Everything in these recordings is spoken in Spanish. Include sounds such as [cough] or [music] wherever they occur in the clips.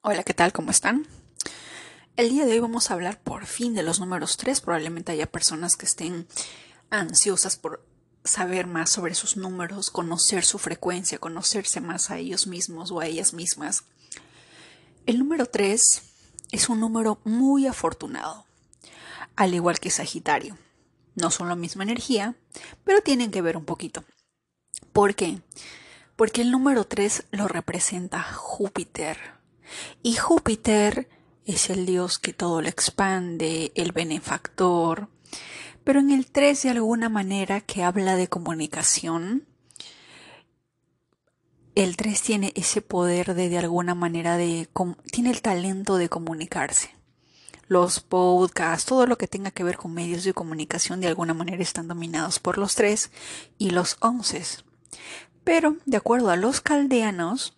Hola, ¿qué tal? ¿Cómo están? El día de hoy vamos a hablar por fin de los números 3. Probablemente haya personas que estén ansiosas por saber más sobre sus números, conocer su frecuencia, conocerse más a ellos mismos o a ellas mismas. El número 3 es un número muy afortunado, al igual que Sagitario. No son la misma energía, pero tienen que ver un poquito. ¿Por qué? Porque el número 3 lo representa Júpiter y Júpiter es el dios que todo lo expande, el benefactor. Pero en el 3 de alguna manera que habla de comunicación, el 3 tiene ese poder de de alguna manera de tiene el talento de comunicarse. Los podcasts, todo lo que tenga que ver con medios de comunicación de alguna manera están dominados por los 3 y los 11. Pero de acuerdo a los caldeanos,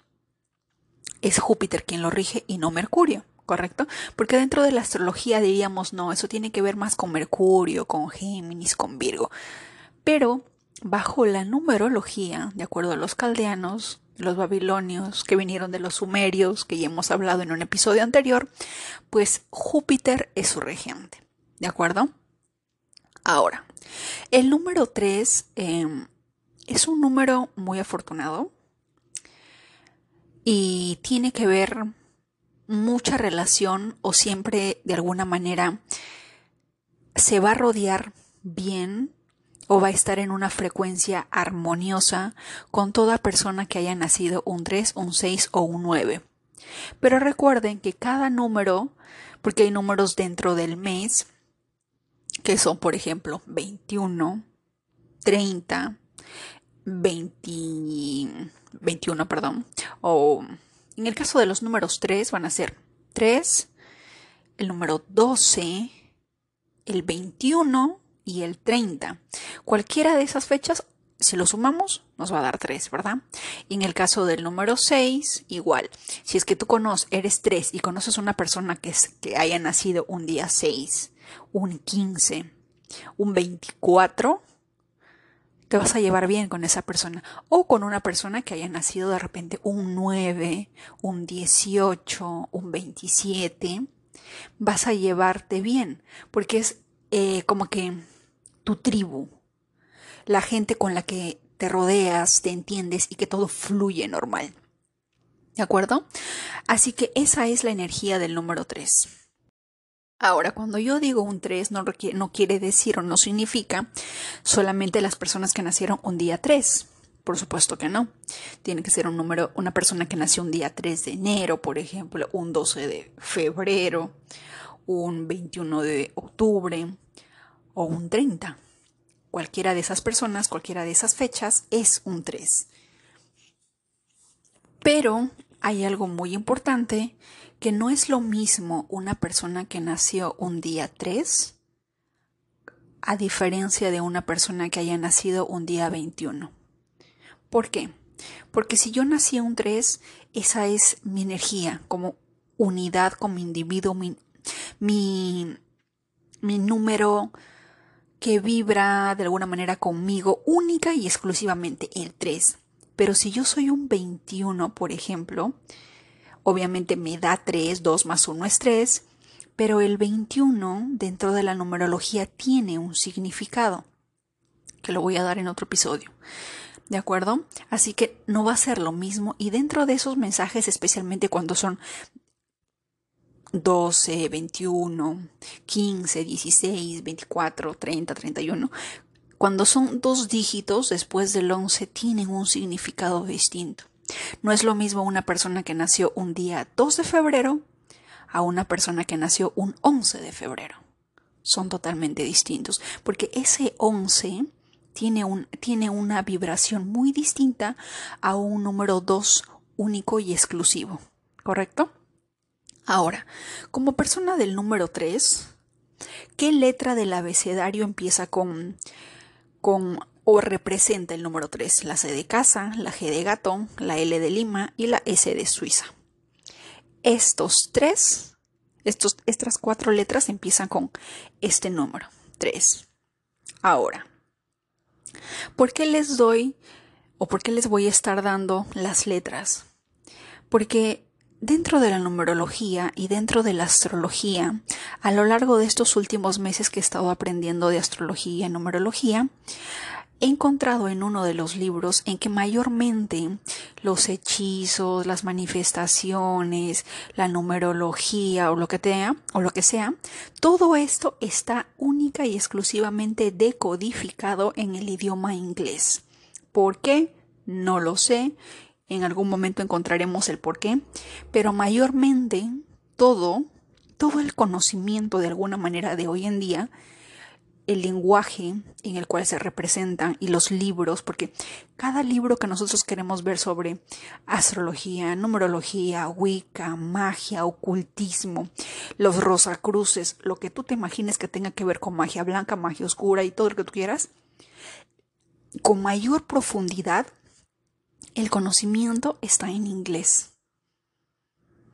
es Júpiter quien lo rige y no Mercurio, ¿correcto? Porque dentro de la astrología diríamos, no, eso tiene que ver más con Mercurio, con Géminis, con Virgo. Pero bajo la numerología, de acuerdo a los caldeanos, los babilonios que vinieron de los sumerios, que ya hemos hablado en un episodio anterior, pues Júpiter es su regente, ¿de acuerdo? Ahora, el número 3 em, es un número muy afortunado, y tiene que ver mucha relación o siempre de alguna manera se va a rodear bien o va a estar en una frecuencia armoniosa con toda persona que haya nacido un 3, un 6 o un 9. Pero recuerden que cada número, porque hay números dentro del mes, que son por ejemplo 21, 30, 20, 21, perdón, o en el caso de los números 3 van a ser 3, el número 12, el 21 y el 30. Cualquiera de esas fechas, si lo sumamos, nos va a dar 3, ¿verdad? Y en el caso del número 6, igual. Si es que tú conoces, eres 3 y conoces una persona que, es, que haya nacido un día 6, un 15, un 24, te vas a llevar bien con esa persona o con una persona que haya nacido de repente un 9, un 18, un 27, vas a llevarte bien porque es eh, como que tu tribu, la gente con la que te rodeas, te entiendes y que todo fluye normal. ¿De acuerdo? Así que esa es la energía del número 3. Ahora, cuando yo digo un 3, no, quiere decir o no significa solamente las personas que nacieron un día 3. Por supuesto que no. Tiene que ser un número, una persona que nació un día 3 de enero, por ejemplo, un 12 de febrero, un 21 de octubre o un 30. Cualquiera de esas personas, cualquiera de esas fechas es un 3. Pero hay algo muy importante que no es lo mismo una persona que nació un día 3 a diferencia de una persona que haya nacido un día 21. ¿Por qué? Porque si yo nací un 3, esa es mi energía como unidad, como individuo, mi, mi, mi número que vibra de alguna manera conmigo única y exclusivamente el 3. Pero si yo soy un 21, por ejemplo, obviamente me da 3, 2 más 1 es 3, pero el 21 dentro de la numerología tiene un significado, que lo voy a dar en otro episodio. ¿De acuerdo? Así que no va a ser lo mismo y dentro de esos mensajes, especialmente cuando son 12, 21, 15, 16, 24, 30, 31, cuando son dos dígitos después del 11 tienen un significado distinto. No es lo mismo una persona que nació un día 2 de febrero a una persona que nació un 11 de febrero. Son totalmente distintos, porque ese 11 tiene, un, tiene una vibración muy distinta a un número 2 único y exclusivo. ¿Correcto? Ahora, como persona del número 3, ¿qué letra del abecedario empieza con, con o representa el número 3, la C de casa, la G de gato, la L de Lima y la S de Suiza. Estos tres, estos, estas cuatro letras empiezan con este número, 3. Ahora, ¿por qué les doy o por qué les voy a estar dando las letras? Porque Dentro de la numerología y dentro de la astrología, a lo largo de estos últimos meses que he estado aprendiendo de astrología y numerología, he encontrado en uno de los libros en que mayormente los hechizos, las manifestaciones, la numerología o lo que sea, o lo que sea, todo esto está única y exclusivamente decodificado en el idioma inglés. ¿Por qué? No lo sé en algún momento encontraremos el por qué, pero mayormente todo, todo el conocimiento de alguna manera de hoy en día, el lenguaje en el cual se representan y los libros, porque cada libro que nosotros queremos ver sobre astrología, numerología, wicca, magia, ocultismo, los rosacruces, lo que tú te imagines que tenga que ver con magia blanca, magia oscura y todo lo que tú quieras, con mayor profundidad el conocimiento está en inglés,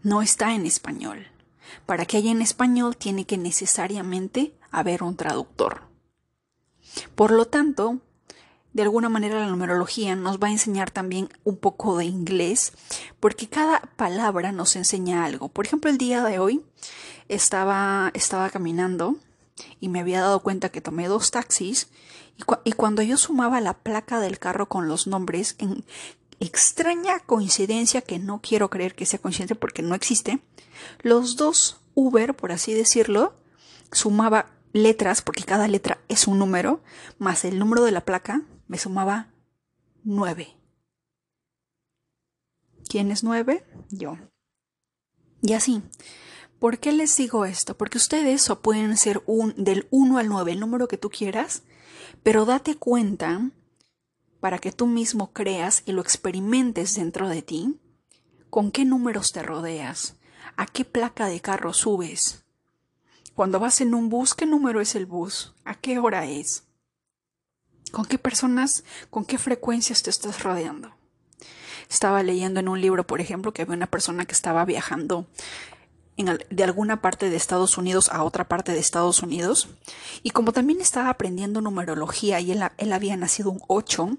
no está en español. Para que haya en español tiene que necesariamente haber un traductor. Por lo tanto, de alguna manera la numerología nos va a enseñar también un poco de inglés, porque cada palabra nos enseña algo. Por ejemplo, el día de hoy estaba, estaba caminando y me había dado cuenta que tomé dos taxis y, cuando yo sumaba la placa del carro con los nombres, en extraña coincidencia que no quiero creer que sea coincidencia porque no existe, los dos Uber, por así decirlo, sumaba letras, porque cada letra es un número, más el número de la placa, me sumaba nueve. ¿Quién es nueve? Yo. Y así. ¿Por qué les digo esto? Porque ustedes o pueden ser un, del 1 al 9, el número que tú quieras, pero date cuenta para que tú mismo creas y lo experimentes dentro de ti? ¿Con qué números te rodeas? ¿A qué placa de carro subes? Cuando vas en un bus, ¿qué número es el bus? ¿A qué hora es? ¿Con qué personas, con qué frecuencias te estás rodeando? Estaba leyendo en un libro, por ejemplo, que había una persona que estaba viajando de alguna parte de Estados Unidos a otra parte de Estados Unidos. Y como también estaba aprendiendo numerología y él, él había nacido un 8,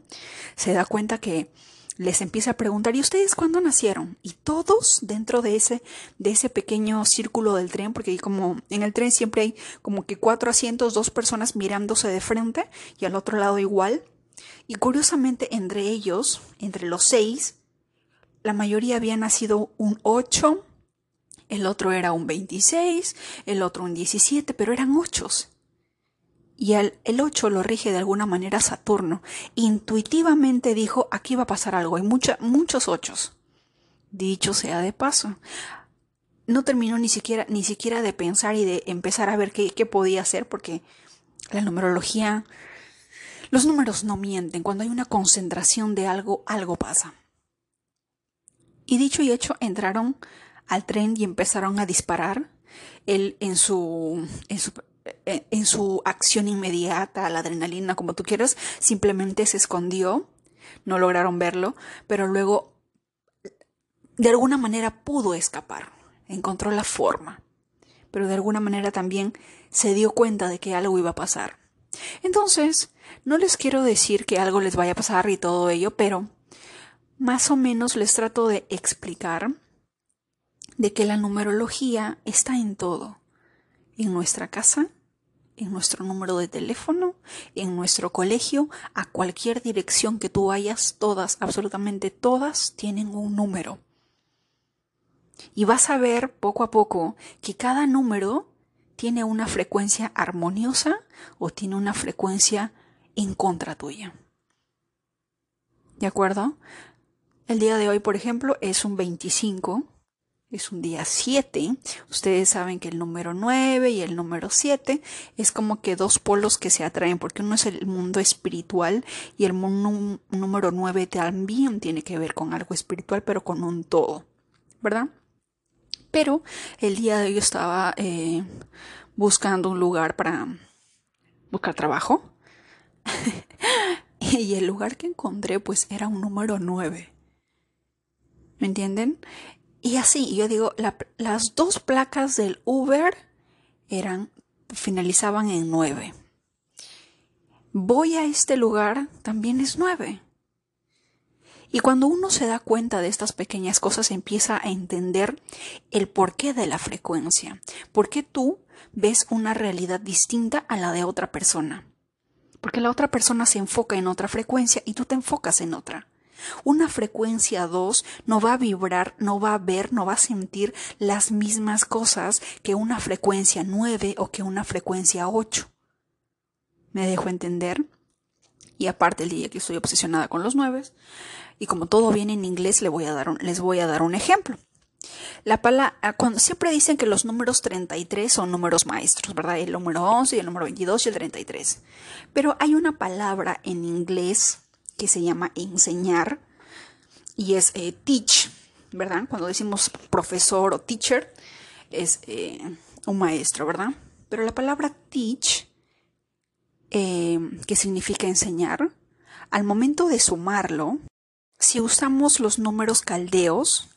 se da cuenta que les empieza a preguntar, ¿y ustedes cuándo nacieron? Y todos dentro de ese, de ese pequeño círculo del tren, porque como en el tren siempre hay como que cuatro asientos, dos personas mirándose de frente y al otro lado igual. Y curiosamente entre ellos, entre los seis, la mayoría había nacido un 8, el otro era un 26, el otro un 17, pero eran ochos. Y el, el 8 lo rige de alguna manera Saturno. Intuitivamente dijo, aquí va a pasar algo, hay mucha, muchos ochos. Dicho sea de paso. No terminó ni siquiera, ni siquiera de pensar y de empezar a ver qué, qué podía hacer, porque la numerología, los números no mienten. Cuando hay una concentración de algo, algo pasa. Y dicho y hecho, entraron al tren y empezaron a disparar. Él en su, en su acción inmediata, la adrenalina, como tú quieras, simplemente se escondió, no lograron verlo, pero luego de alguna manera pudo escapar, encontró la forma, pero de alguna manera también se dio cuenta de que algo iba a pasar. Entonces, no les quiero decir que algo les vaya a pasar y todo ello, pero más o menos les trato de explicar de que la numerología está en todo, en nuestra casa, en nuestro número de teléfono, en nuestro colegio, a cualquier dirección que tú vayas, todas, absolutamente todas, tienen un número. Y vas a ver poco a poco que cada número tiene una frecuencia armoniosa o tiene una frecuencia en contra tuya. ¿De acuerdo? El día de hoy, por ejemplo, es un 25 es un día 7. Ustedes saben que el número 9 y el número 7 es como que dos polos que se atraen, porque uno es el mundo espiritual y el número 9 también tiene que ver con algo espiritual, pero con un todo, ¿verdad? Pero el día de hoy estaba eh, buscando un lugar para buscar trabajo. [laughs] y el lugar que encontré pues era un número 9. ¿Me entienden? Y así, yo digo, las dos placas del Uber eran, finalizaban en nueve. Voy a este lugar, también es nueve. Y cuando uno se da cuenta de estas pequeñas cosas, empieza a entender el porqué de la frecuencia. ¿Por qué tú ves una realidad distinta a la de otra persona? Porque la otra persona se enfoca en otra frecuencia y tú te enfocas en otra. Una frecuencia 2 no va a vibrar, no va a ver, no va a sentir las mismas cosas que una frecuencia 9 o que una frecuencia 8. ¿Me dejo entender? Y aparte el día que estoy obsesionada con los 9, y como todo viene en inglés, les voy a dar un, les voy a dar un ejemplo. La palabra, cuando siempre dicen que los números 33 son números maestros, ¿verdad? El número 11 y el número 22 y el 33. Pero hay una palabra en inglés que se llama enseñar y es eh, teach, ¿verdad? Cuando decimos profesor o teacher es eh, un maestro, ¿verdad? Pero la palabra teach, eh, que significa enseñar, al momento de sumarlo, si usamos los números caldeos,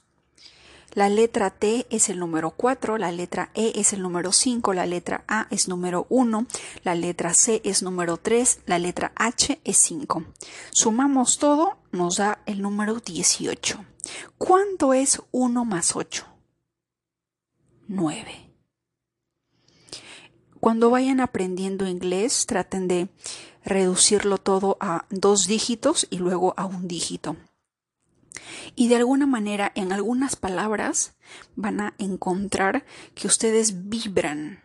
la letra T es el número 4, la letra E es el número 5, la letra A es número 1, la letra C es número 3, la letra H es 5. Sumamos todo, nos da el número 18. ¿Cuánto es 1 más 8? 9. Cuando vayan aprendiendo inglés, traten de reducirlo todo a dos dígitos y luego a un dígito y de alguna manera en algunas palabras van a encontrar que ustedes vibran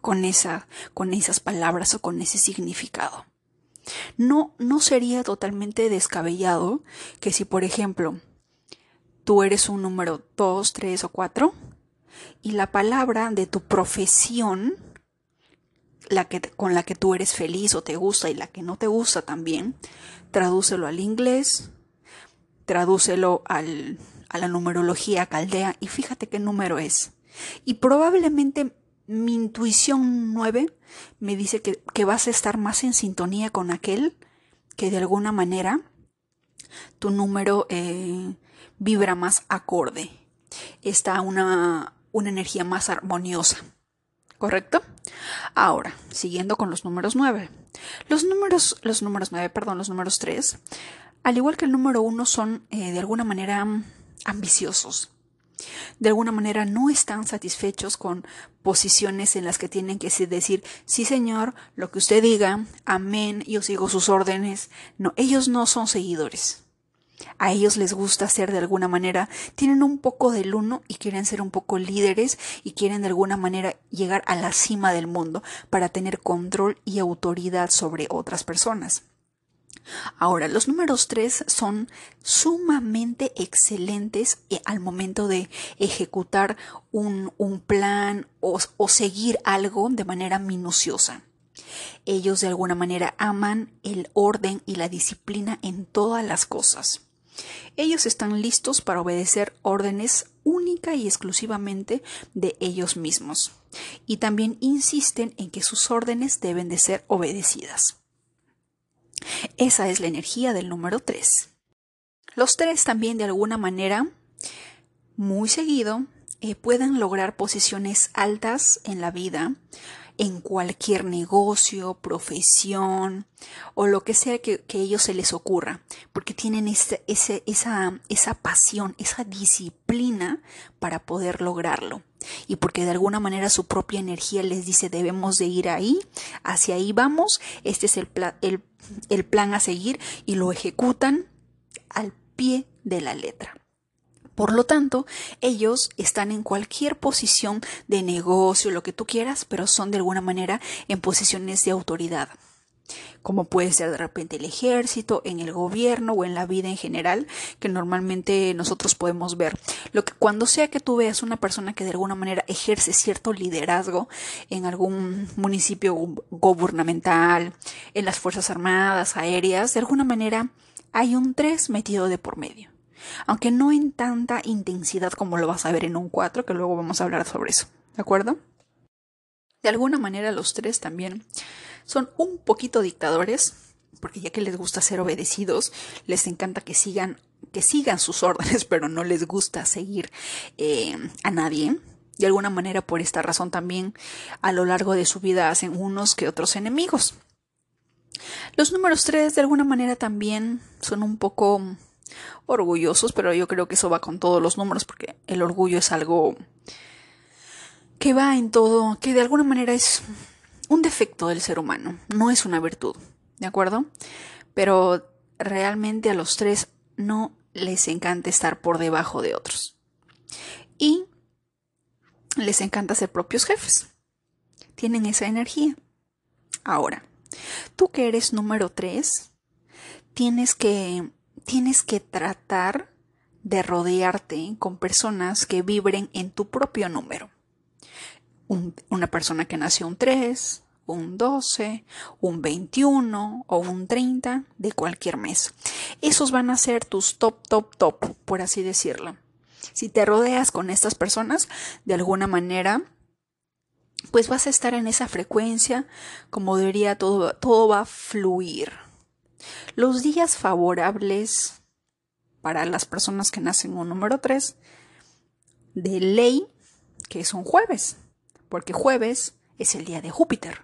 con esa con esas palabras o con ese significado. No no sería totalmente descabellado que si por ejemplo tú eres un número 2, 3 o 4 y la palabra de tu profesión la que, con la que tú eres feliz o te gusta y la que no te gusta también, tradúcelo al inglés, tradúcelo al, a la numerología caldea y fíjate qué número es. Y probablemente mi intuición 9 me dice que, que, vas a estar más en sintonía con aquel que de alguna manera tu número eh, vibra más acorde. Está una, una energía más armoniosa. ¿Correcto? Ahora, siguiendo con los números 9. Los números, los números 9, perdón, los números 3 al igual que el número uno, son eh, de alguna manera ambiciosos. De alguna manera no están satisfechos con posiciones en las que tienen que decir, sí señor, lo que usted diga, amén, yo sigo sus órdenes. No, ellos no son seguidores. A ellos les gusta ser de alguna manera, tienen un poco del uno y quieren ser un poco líderes y quieren de alguna manera llegar a la cima del mundo para tener control y autoridad sobre otras personas. Ahora, los números 3 son sumamente excelentes eh, al momento de ejecutar un, plan o, o seguir algo de manera minuciosa. Ellos de alguna manera aman el orden y la disciplina en todas las cosas. Ellos están listos para obedecer órdenes única y exclusivamente de ellos mismos. Y también insisten en que sus órdenes deben de ser obedecidas. Esa es la energía del número 3. Los tres también de alguna manera, muy seguido, eh, pueden lograr posiciones altas en la vida, en cualquier negocio, profesión o lo que sea que, a ellos se les ocurra, porque tienen esa, esa pasión, esa disciplina para poder lograrlo y porque de alguna manera su propia energía les dice debemos de ir ahí, hacia ahí vamos, este es el, el, el plan a seguir y lo ejecutan al pie de la letra. Por lo tanto, ellos están en cualquier posición de negocio, lo que tú quieras, pero son de alguna manera en posiciones de autoridad como puede ser de repente el ejército, en el gobierno o en la vida en general, que normalmente nosotros podemos ver. Lo que cuando sea que tú veas una persona que de alguna manera ejerce cierto liderazgo en algún municipio gubernamental, en las Fuerzas Armadas, aéreas, de alguna manera hay un 3 metido de por medio. Aunque no en tanta intensidad como lo vas a ver en un 4, que luego vamos a hablar sobre eso. ¿De acuerdo? De alguna manera los tres también son un poquito dictadores, porque ya que les gusta ser obedecidos, les encanta que sigan, que sigan sus órdenes, [laughs] pero no les gusta seguir eh, a nadie. De alguna manera, por esta razón también, a lo largo de su vida hacen unos que otros enemigos. Los números 3 de alguna manera también son un poco orgullosos, pero yo creo que eso va con todos los números porque el orgullo es algo que va en todo, que de alguna manera es un defecto del ser humano, no es una virtud, ¿de acuerdo? Pero realmente a los tres no les encanta estar por debajo de otros. Y les encanta ser propios jefes. Tienen esa energía. Ahora, tú que eres número 3, tienes que, tienes que tratar de rodearte con personas que vibren en tu propio número. Una persona que nació un 3, un 12, un 21 o un 30 de cualquier mes. Esos van a ser tus top, top, top, por así decirlo. Si te rodeas con estas personas, de alguna manera, pues vas a estar en esa frecuencia, como diría, todo, todo va a fluir. Los días favorables para las personas que nacen un número 3, de ley, que es un jueves, porque jueves es el día de Júpiter.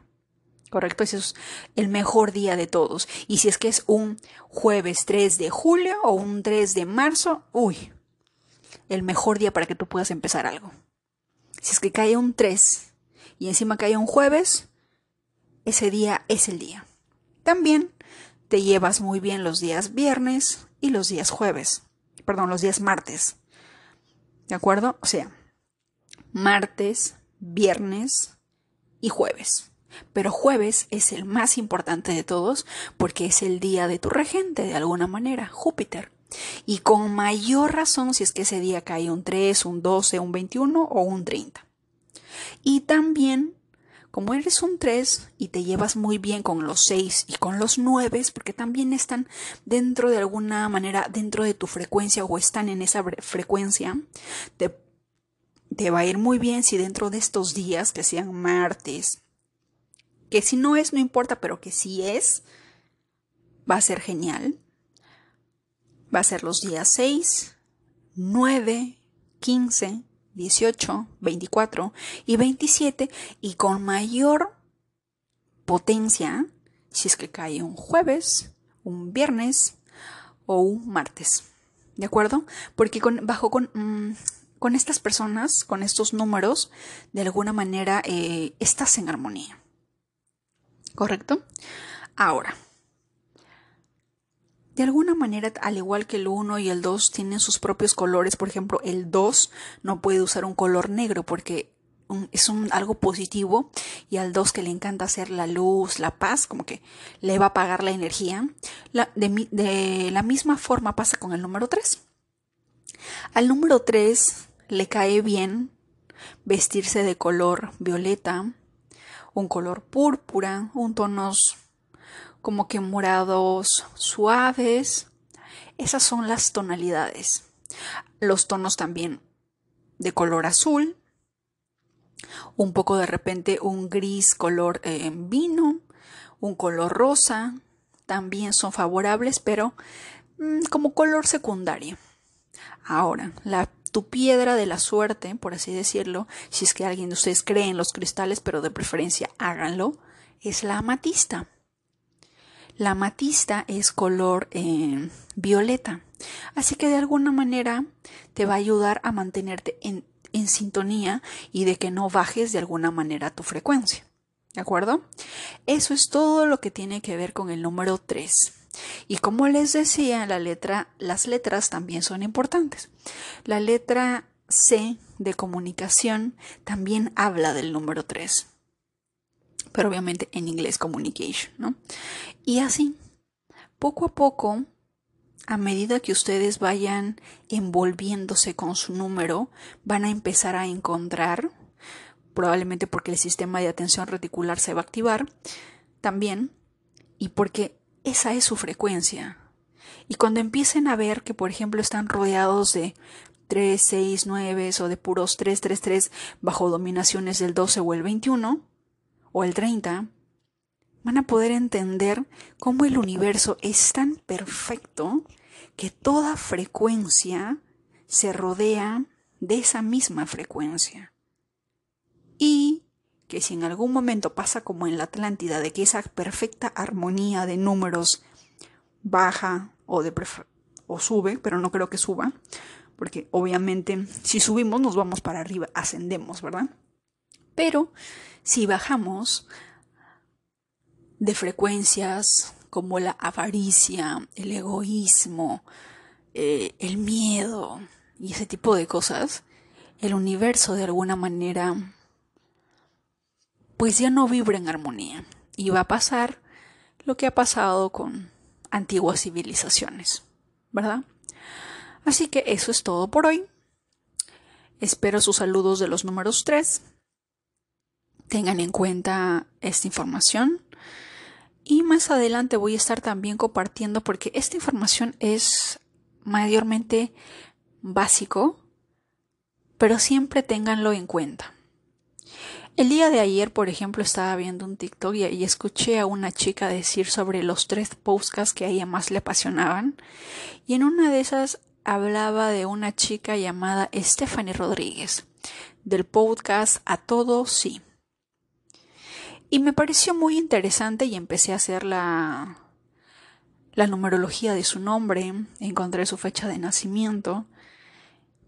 Correcto, ese es el mejor día de todos. Y si es que es un jueves 3 de julio o un 3 de marzo, uy, el mejor día para que tú puedas empezar algo. Si es que cae un 3 y encima cae un jueves, ese día es el día. También te llevas muy bien los días viernes y los días jueves. Perdón, los días martes. ¿De acuerdo? O sea, martes, viernes y jueves. Pero jueves es el más importante de todos porque es el día de tu regente, de alguna manera, Júpiter. Y con mayor razón si es que ese día cae un 3, un 12, un 21 o un 30. Y también, como eres un 3 y te llevas muy bien con los 6 y con los 9, porque también están dentro de alguna manera, dentro de tu frecuencia o están en esa frecuencia, te, te va a ir muy bien si dentro de estos días, que sean martes, que si no es, no importa, pero que si es, va a ser genial. Va a ser los días 6, 9, 15, 18, 24 y 27 y con mayor potencia si es que cae un jueves, un viernes o un martes. ¿De acuerdo? Porque con, bajo con, mm, con estas personas, con estos números, de alguna manera eh, estás en armonía. ¿Correcto? Ahora, de alguna manera, al igual que el 1 y el 2 tienen sus propios colores, por ejemplo, el 2 no puede usar un color negro porque es un, algo positivo y al 2 que le encanta hacer la luz, la paz, como que le va a apagar la energía. de, de la misma forma pasa con el número 3. Al número 3 le cae bien vestirse de color violeta, un color púrpura, un tonos como que morados suaves. Esas son las tonalidades. Los tonos también de color azul, un poco de repente un gris color eh, vino, un color rosa, también son favorables, pero mm, como color secundario. Ahora, la tu piedra de la suerte, por así decirlo, si es que alguien de ustedes cree en los cristales, pero de preferencia háganlo, es la amatista. La amatista es color eh, violeta, así que de alguna manera te va a ayudar a mantenerte en, en sintonía y de que no bajes de alguna manera tu frecuencia. ¿De acuerdo? Eso es todo lo que tiene que ver con el número 3. Y como les decía, la letra, las letras también son importantes. La letra C de comunicación también habla del número 3. Pero obviamente en inglés communication, ¿no? Y así, poco a poco, a medida que ustedes vayan envolviéndose con su número, van a empezar a encontrar, probablemente porque el sistema de atención reticular se va a activar también, y porque esa es su frecuencia. Y cuando empiecen a ver que, por ejemplo, están rodeados de 3, 6, 9 o de puros 3, 3, 3 bajo dominaciones del 12 o el 21 o el 30, van a poder entender cómo el universo es tan perfecto que toda frecuencia se rodea de esa misma frecuencia. Y que si en algún momento pasa como en la Atlántida, de que esa perfecta armonía de números baja o de o sube, pero no creo que suba, porque obviamente si subimos nos vamos para arriba, ascendemos, ¿verdad? Pero si bajamos de frecuencias como la avaricia, el egoísmo, eh, el miedo y ese tipo de cosas, el universo de alguna manera pues ya no vibra en armonía y va a pasar lo que ha pasado con antiguas civilizaciones, ¿verdad? Así que eso es todo por hoy. Espero sus saludos de los números 3. Tengan en cuenta esta información. Y más adelante voy a estar también compartiendo porque esta información es mayormente básico, pero siempre ténganlo en cuenta. El día de ayer, por ejemplo, estaba viendo un TikTok y, escuché a una chica decir sobre los tres podcasts que a ella más le apasionaban. Y en una de esas hablaba de una chica llamada Stephanie Rodríguez, del podcast A Todo Sí. Y me pareció muy interesante y empecé a hacer la, la numerología de su nombre, encontré su fecha de nacimiento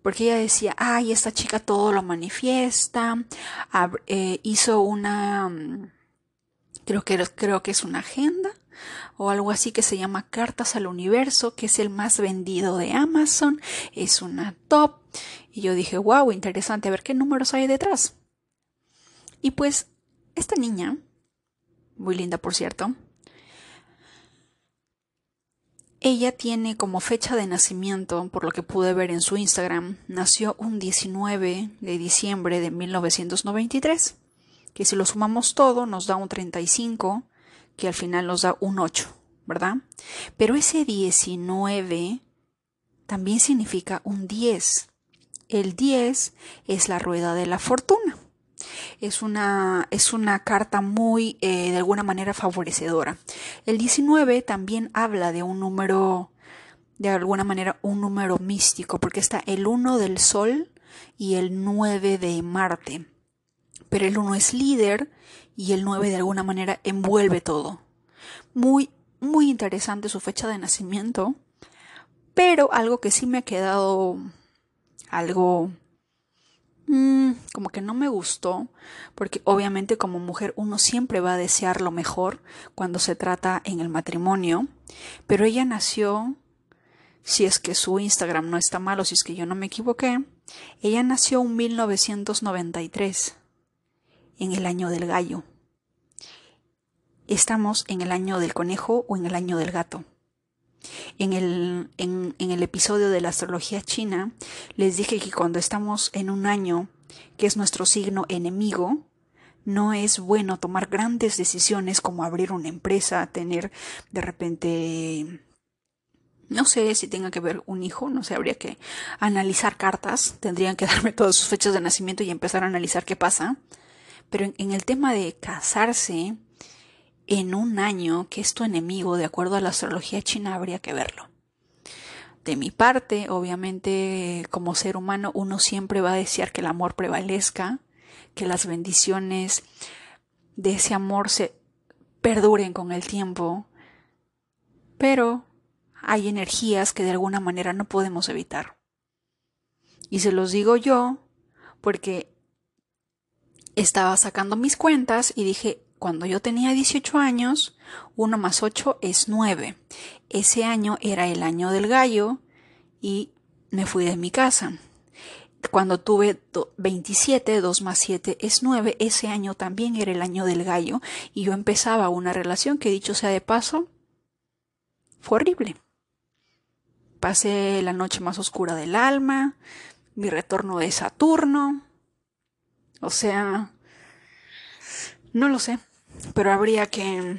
porque ella decía, ay, esta chica todo lo manifiesta, eh, hizo una, mm, creo que, creo que es una agenda o algo así que se llama Cartas al Universo, que es el más vendido de Amazon, es una top. Y yo dije, wow, interesante, a ver qué números hay detrás. Y pues, esta niña, muy linda por cierto, ella tiene como fecha de nacimiento, por lo que pude ver en su Instagram, nació un 19 de diciembre de 1993, que si lo sumamos todo nos da un 35, que al final nos da un 8, ¿verdad? Pero ese 19 también significa un 10. El 10 es la rueda de la fortuna es una, es una carta muy, eh, de alguna manera, favorecedora. El 19 también habla de un número, de alguna manera, un número místico, porque está el 1 del Sol y el 9 de Marte. Pero el 1 es líder y el 9 de alguna manera envuelve todo. Muy, muy interesante su fecha de nacimiento, pero algo que sí me ha quedado algo Mm, como que no me gustó, porque obviamente como mujer uno siempre va a desear lo mejor cuando se trata en el matrimonio, pero ella nació, si es que su Instagram no está mal o si es que yo no me equivoqué, ella nació en 1993, en el año del gallo. Estamos en el año del conejo o en el año del gato. En el, en, el episodio de la astrología china les dije que cuando estamos en un año que es nuestro signo enemigo, no es bueno tomar grandes decisiones como abrir una empresa, tener de repente no sé si tenga que ver un hijo, no sé, habría que analizar cartas, tendrían que [laughs] darme todas sus fechas de nacimiento y empezar a analizar qué pasa. Pero en el tema de casarse, en un año que es tu enemigo, de acuerdo a la astrología china, habría que verlo. De mi parte, obviamente, como ser humano, uno siempre va a desear que el amor prevalezca, que las bendiciones de ese amor se perduren con el tiempo, pero hay energías que de alguna manera no podemos evitar. Y se los digo yo porque estaba sacando mis cuentas y dije, cuando yo tenía 18 años, 1 más 8 es 9. Ese año era el año del gallo y me fui de mi casa. Cuando tuve 27, 2 más 7 es 9, ese año también era el año del gallo y yo empezaba una relación que dicho sea de paso, fue horrible. Pasé la noche más oscura del alma, mi retorno de Saturno, o sea, no lo sé pero habría que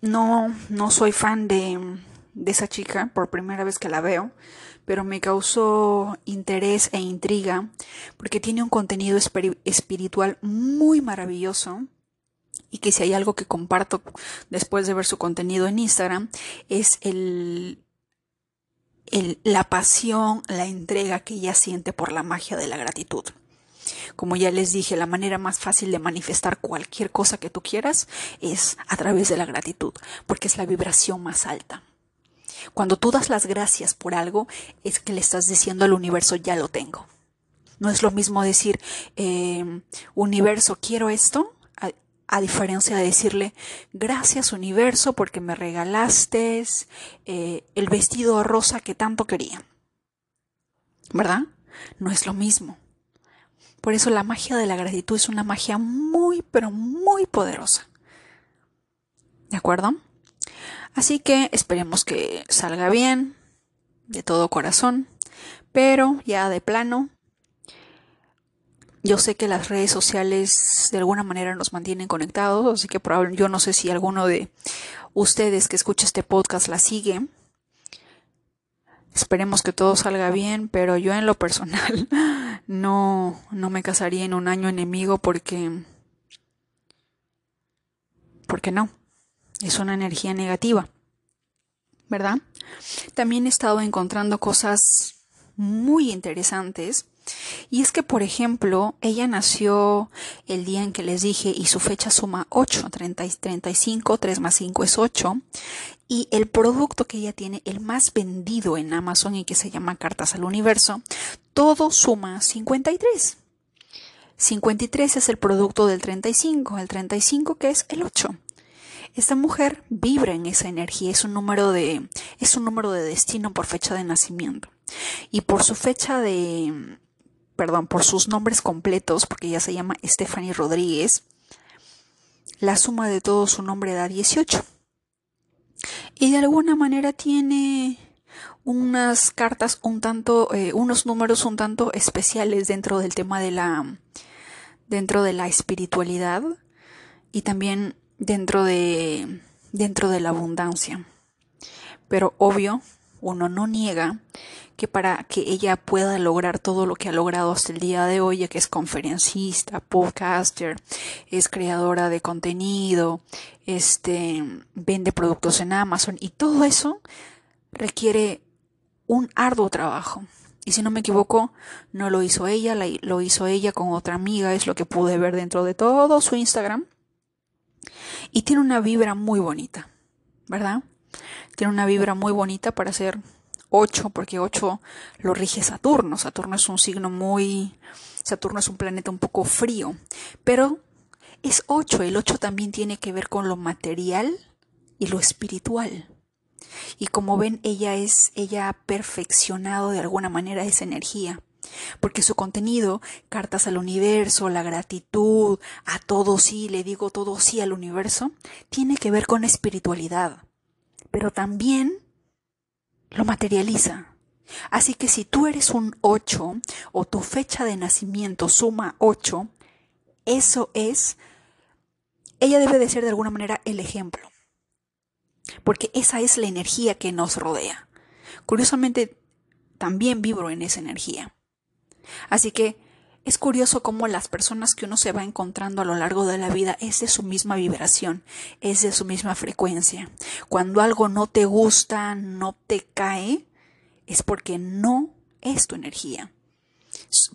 no no soy fan de, de esa chica por primera vez que la veo pero me causó interés e intriga porque tiene un contenido espiritual muy maravilloso y que si hay algo que comparto después de ver su contenido en Instagram es el, el, la pasión, la entrega que ella siente por la magia de la gratitud. Como ya les dije, la manera más fácil de manifestar cualquier cosa que tú quieras es a través de la gratitud, porque es la vibración más alta. Cuando tú das las gracias por algo, es que le estás diciendo al universo, ya lo tengo. No es lo mismo decir, eh, universo, quiero esto, a, diferencia de decirle, gracias universo porque me regalaste eh, el vestido rosa que tanto quería. ¿Verdad? No es lo mismo. Por eso la magia de la gratitud es una magia muy, pero muy poderosa. ¿De acuerdo? Así que esperemos que salga bien, de todo corazón, pero ya de plano, yo sé que las redes sociales de alguna manera nos mantienen conectados, así que yo no sé si alguno de ustedes que escucha este podcast la sigue. Esperemos que todo salga bien, pero yo en lo personal [laughs] no, no me casaría en un año enemigo porque... porque no. Es una energía negativa. ¿Verdad? También he estado encontrando cosas muy interesantes y es que, por ejemplo, ella nació el día en que les dije y su fecha suma 8, 30, 35, 3 más 5 es 8. Y el producto que ella tiene, el más vendido en Amazon y que se llama Cartas al Universo, todo suma 53. 53 es el producto del 35, el 35 que es el 8. Esta mujer vibra en esa energía, es un número de es un número de destino por fecha de nacimiento. Y por su fecha de perdón, por sus nombres completos, porque ella se llama Stephanie Rodríguez, la suma de todo su nombre da 18. Y de alguna manera tiene unas cartas un tanto, eh, unos números un tanto especiales dentro del tema de la, dentro de la espiritualidad y también dentro de, dentro de la abundancia. Pero obvio, uno no niega que para que ella pueda lograr todo lo que ha logrado hasta el día de hoy, ya que es conferencista, podcaster, es creadora de contenido, este, vende productos en Amazon y todo eso requiere un arduo trabajo. Y si no me equivoco, no lo hizo ella, lo hizo ella con otra amiga, es lo que pude ver dentro de todo su Instagram. Y tiene una vibra muy bonita, ¿verdad? Tiene una vibra muy bonita para ser 8, porque 8 lo rige Saturno. Saturno es un signo muy... Saturno es un planeta un poco frío, pero es 8. El 8 también tiene que ver con lo material y lo espiritual. Y como ven, ella es, ella ha perfeccionado de alguna manera esa energía. Porque su contenido, cartas al universo, la gratitud, a todo sí, le digo todo sí al universo, tiene que ver con espiritualidad. Pero también lo materializa. Así que si tú eres un 8 o tu fecha de nacimiento suma 8, eso es, ella debe de ser de alguna manera el ejemplo. Porque esa es la energía que nos rodea. Curiosamente, también vibro en esa energía. Así que es curioso cómo las personas que uno se va encontrando a lo largo de la vida es de su misma vibración, es de su misma frecuencia. Cuando algo no te gusta, no te cae, es porque no es tu energía.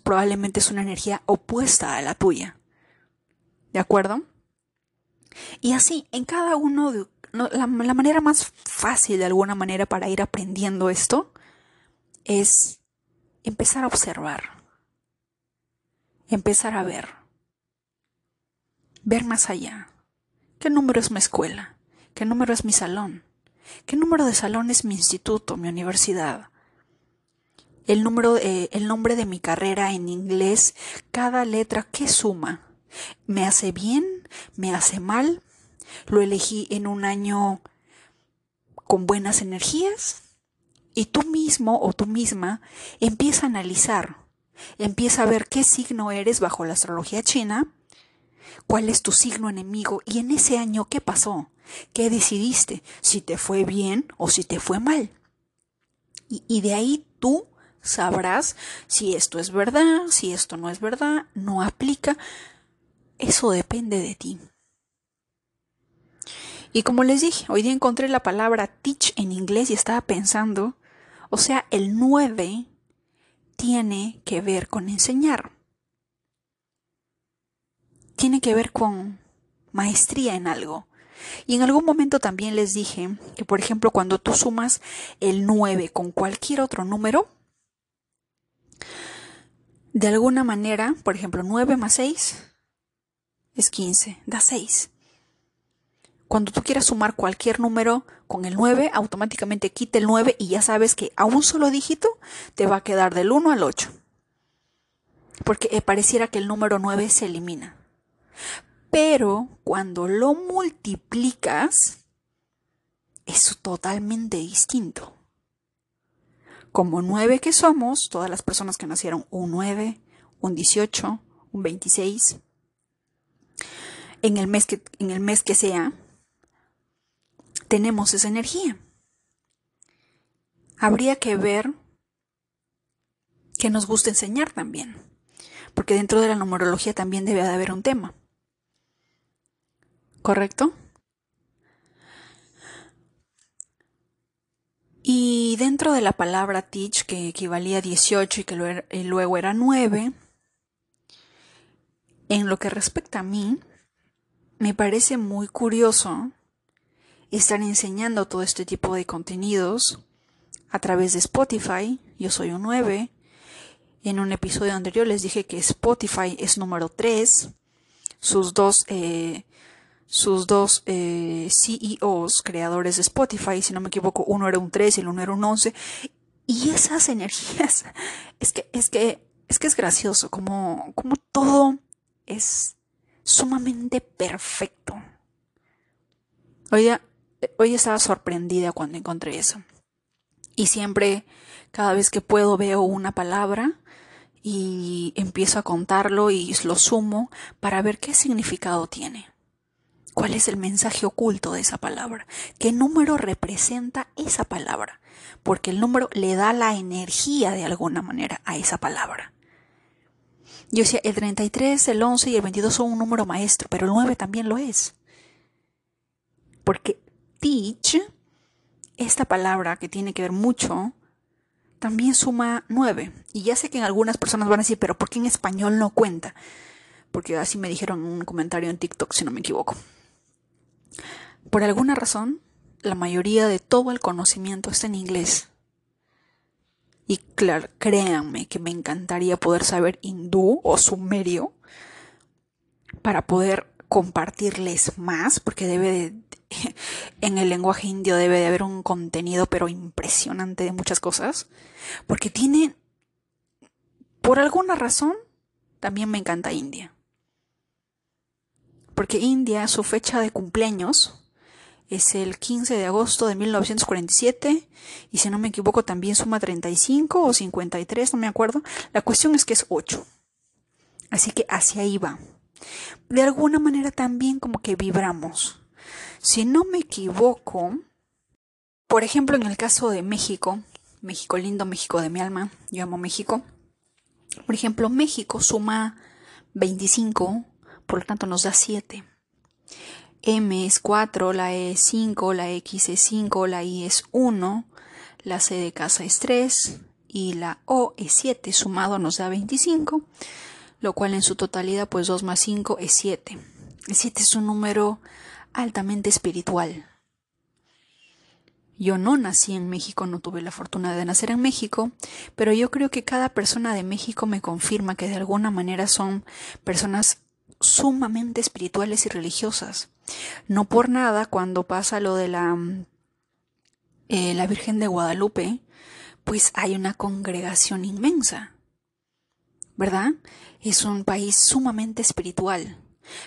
Probablemente es una energía opuesta a la tuya. ¿De acuerdo? Y así, en cada uno de... la, la manera más fácil de alguna manera para ir aprendiendo esto es empezar a observar empezar a ver, ver más allá. ¿Qué número es mi escuela? ¿Qué número es mi salón? ¿Qué número de salón es mi instituto, mi universidad? El número, eh, el nombre de mi carrera en inglés, cada letra, ¿qué suma? ¿Me hace bien? ¿Me hace mal? ¿Lo elegí en un año con buenas energías? Y tú mismo o tú misma empieza a analizar Empieza a ver qué signo eres bajo la astrología china, cuál es tu signo enemigo y en ese año qué pasó, qué decidiste, si te fue bien o si te fue mal. Y, de ahí tú sabrás si esto es verdad, si esto no es verdad, no aplica. Eso depende de ti. Y como les dije, hoy día encontré la palabra teach en inglés y estaba pensando, o sea, el 9 tiene que ver con enseñar. Tiene que ver con maestría en algo. Y en algún momento también les dije que, por ejemplo, cuando tú sumas el 9 con cualquier otro número, de alguna manera, por ejemplo, 9 más 6 es 15, da 6. Cuando tú quieras sumar cualquier número con el 9, automáticamente quita el 9 y ya sabes que a un solo dígito te va a quedar del 1 al 8. Porque eh, pareciera que el número 9 se elimina. Pero cuando lo multiplicas, es totalmente distinto. Como 9 que somos, todas las personas que nacieron un 9, un 18, un 26, en el mes que, en el mes que sea, tenemos esa energía. Habría que ver qué nos gusta enseñar también, porque dentro de la numerología también debe de haber un tema. ¿correcto? Y dentro de la palabra teach, que equivalía a 18 y que luego era 9, en lo que respecta a mí, me parece muy curioso estar enseñando todo este tipo de contenidos a través de Spotify. Yo soy un 9. En un episodio anterior les dije que Spotify es número 3. Sus dos eh, sus dos eh, CEOs, creadores de Spotify, si no me equivoco, uno era un 3 y el uno era un 11. Y esas energías, es que es, que, es, que es gracioso, como, como todo es sumamente perfecto. Hoy, hoy estaba sorprendida cuando encontré eso. Y siempre, cada vez que puedo, veo una palabra y empiezo a contarlo y lo sumo para ver qué significado tiene. ¿Cuál es el mensaje oculto de esa palabra? ¿Qué número representa esa palabra? Porque el número le da la energía de alguna manera a esa palabra. Yo decía, el 33, el 11 y el 22 son un número maestro, pero el 9 también lo es. Porque teach, esta palabra que tiene que ver mucho, también suma 9. Y ya sé que en algunas personas van a decir, pero ¿por qué en español no cuenta? Porque así me dijeron un comentario en TikTok, si no me equivoco. Por alguna razón, la mayoría de todo el conocimiento está en inglés. Y claro, créanme que me encantaría poder saber hindú o sumerio para poder compartirles más, porque debe de, [laughs] en el lenguaje indio debe de haber un contenido pero impresionante de muchas cosas, porque tiene, por alguna razón, también me encanta India porque India, su fecha de cumpleaños es el 15 de agosto de 1947 y si no me equivoco también suma 35 o 53, no me acuerdo. La cuestión es que es 8. Así que hacia ahí va. De alguna manera también como que vibramos. Si no me equivoco, por ejemplo en el caso de México, México lindo, México de mi alma, yo amo México. Por ejemplo, México suma 25 por lo tanto nos da 7. M es 4, la E es 5, la X es 5, la Y es 1, la C de casa es 3 y la O es 7, sumado nos da 25, lo cual en su totalidad pues 2 más 5 es 7. El 7 es un número altamente espiritual. Yo no nací en México, no tuve la fortuna de nacer en México, pero yo creo que cada persona de México me confirma que de alguna manera son personas sumamente espirituales y religiosas. No por nada, cuando pasa lo de la, eh, la Virgen de Guadalupe, pues hay una congregación inmensa, ¿verdad? Es un país sumamente espiritual.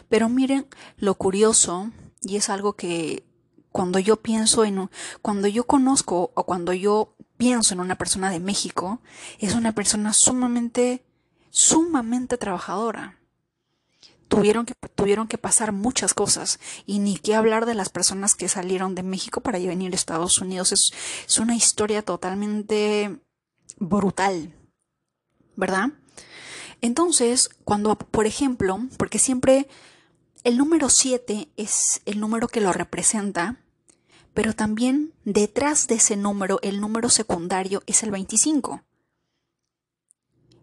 Pero miren lo curioso, y es algo que cuando yo pienso en, cuando yo conozco o cuando yo pienso en una persona de México, es una persona sumamente, sumamente trabajadora tuvieron que, tuvieron que pasar muchas cosas y ni qué hablar de las personas que salieron de México para venir a Estados Unidos. Es, es una historia totalmente brutal, ¿verdad? Entonces, cuando, por ejemplo, porque siempre el número 7 es el número que lo representa, pero también detrás de ese número, el número secundario es el 25.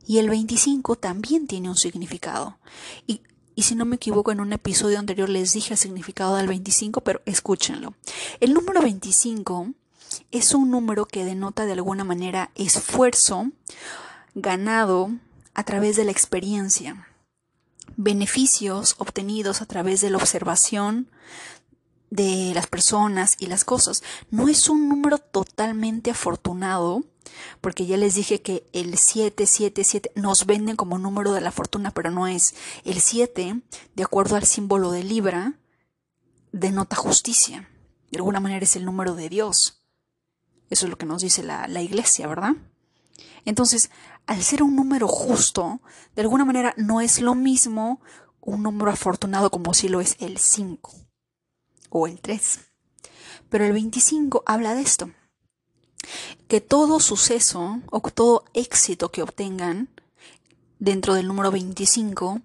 Y el 25 también tiene un significado. Y y si no me equivoco en un episodio anterior les dije el significado del 25, pero escúchenlo. El número 25 es un número que denota de alguna manera esfuerzo ganado a través de la experiencia, beneficios obtenidos a través de la observación de las personas y las cosas. No es un número totalmente afortunado, porque ya les dije que el 777 nos venden como número de la fortuna, pero no es. El 7, de acuerdo al símbolo de Libra, denota justicia. De alguna manera es el número de Dios. Eso es lo que nos dice la, la iglesia, ¿verdad? Entonces, al ser un número justo, de alguna manera no es lo mismo un número afortunado como si lo es el 5 o el 3. Pero el 25 habla de esto que todo suceso o todo éxito que obtengan dentro del número 25,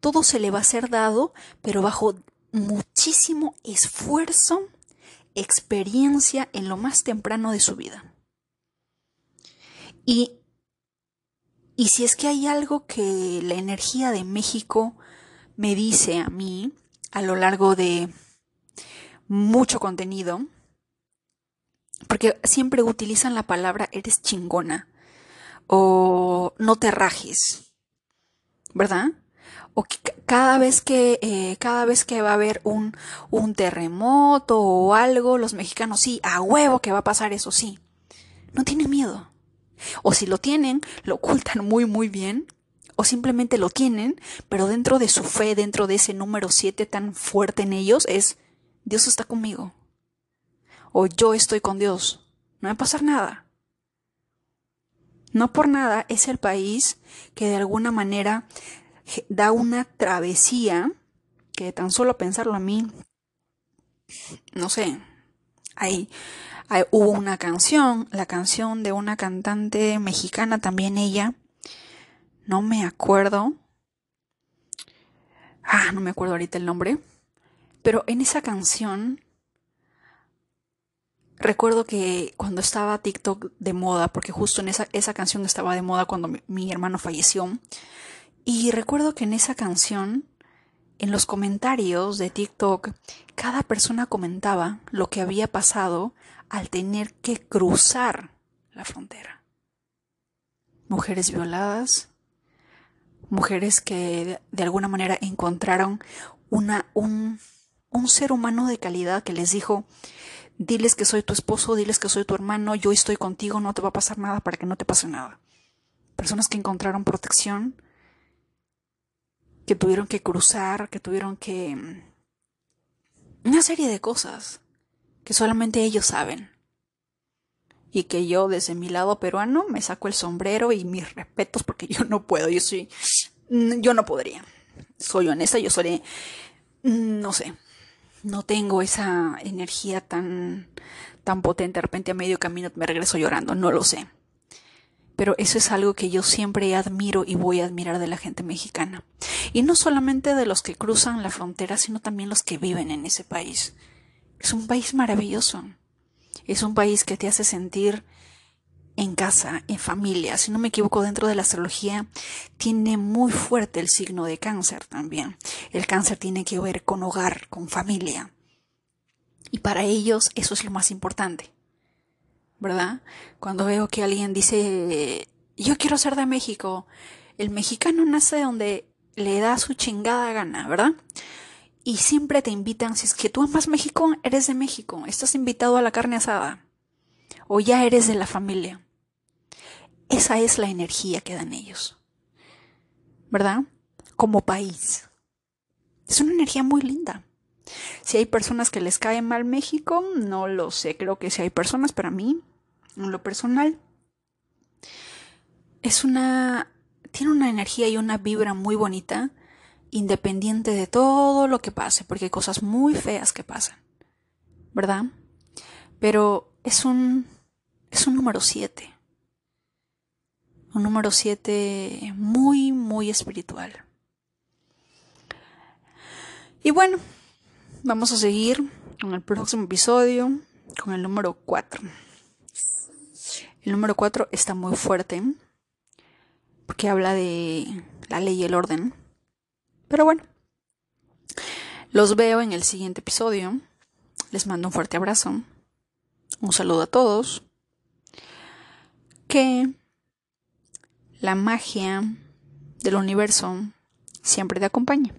todo se le va a ser dado, pero bajo muchísimo esfuerzo, experiencia en lo más temprano de su vida. Y, y si es que hay algo que la energía de México me dice a mí a lo largo de mucho contenido, porque siempre utilizan la palabra eres chingona o no te rajes, ¿verdad? O cada vez que eh, cada vez que va a haber un, un terremoto o algo, los mexicanos sí, a huevo que va a pasar eso sí. No tienen miedo. O si lo tienen, lo ocultan muy muy bien, o simplemente lo tienen, pero dentro de su fe, dentro de ese número 7 tan fuerte en ellos, es Dios está conmigo o yo estoy con Dios. No va a pasar nada. No por nada es el país que de alguna manera da una travesía que tan solo pensarlo a mí, no sé, hay, hubo una canción, la canción de una cantante mexicana, también ella, no me acuerdo, ah, no me acuerdo ahorita el nombre, pero en esa canción Recuerdo que cuando estaba TikTok de moda, porque justo en esa, esa canción estaba de moda cuando mi, hermano falleció, y recuerdo que en esa canción, en los comentarios de TikTok, cada persona comentaba lo que había pasado al tener que cruzar la frontera. Mujeres violadas, mujeres que de alguna manera encontraron una, un, un ser humano de calidad que les dijo, diles que soy tu esposo, diles que soy tu hermano, yo estoy contigo, no te va a pasar nada para que no te pase nada. Personas que encontraron protección, que tuvieron que cruzar, que tuvieron que... Mm, una serie de cosas que solamente ellos saben. Y que yo desde mi lado peruano me saco el sombrero y mis respetos porque yo no puedo, yo soy... Mm, yo no podría. Soy honesta, yo soy... Mm, no sé, no tengo esa energía tan, tan potente. De repente a medio camino me regreso llorando, no lo sé. Pero eso es algo que yo siempre admiro y voy a admirar de la gente mexicana. Y no solamente de los que cruzan la frontera, sino también los que viven en ese país. Es un país maravilloso. Es un país que te hace sentir en casa, en familia. Si no me equivoco, dentro de la astrología tiene muy fuerte el signo de cáncer también. El cáncer tiene que ver con hogar, con familia. Y para ellos eso es lo más importante. ¿Verdad? Cuando veo que alguien dice, yo quiero ser de México, el mexicano nace donde le da su chingada gana, ¿verdad? Y siempre te invitan, si es que tú amas México, eres de México, estás invitado a la carne asada o ya eres de la familia. Esa es la energía que dan ellos. ¿Verdad? Como país. Es una energía muy linda. Si hay personas que les cae mal México, no lo sé. Creo que si hay personas, para mí, en lo personal, es una. tiene una energía y una vibra muy bonita, independiente de todo lo que pase, porque hay cosas muy feas que pasan. ¿Verdad? Pero es un es un número 7. Un número 7 muy, muy espiritual. Y bueno, vamos a seguir con el próximo episodio, con el número 4. El número 4 está muy fuerte porque habla de la ley y el orden. Pero bueno, Los veo en el siguiente episodio. Les mando un fuerte abrazo. Un saludo a todos. Que la magia del universo siempre te acompañe.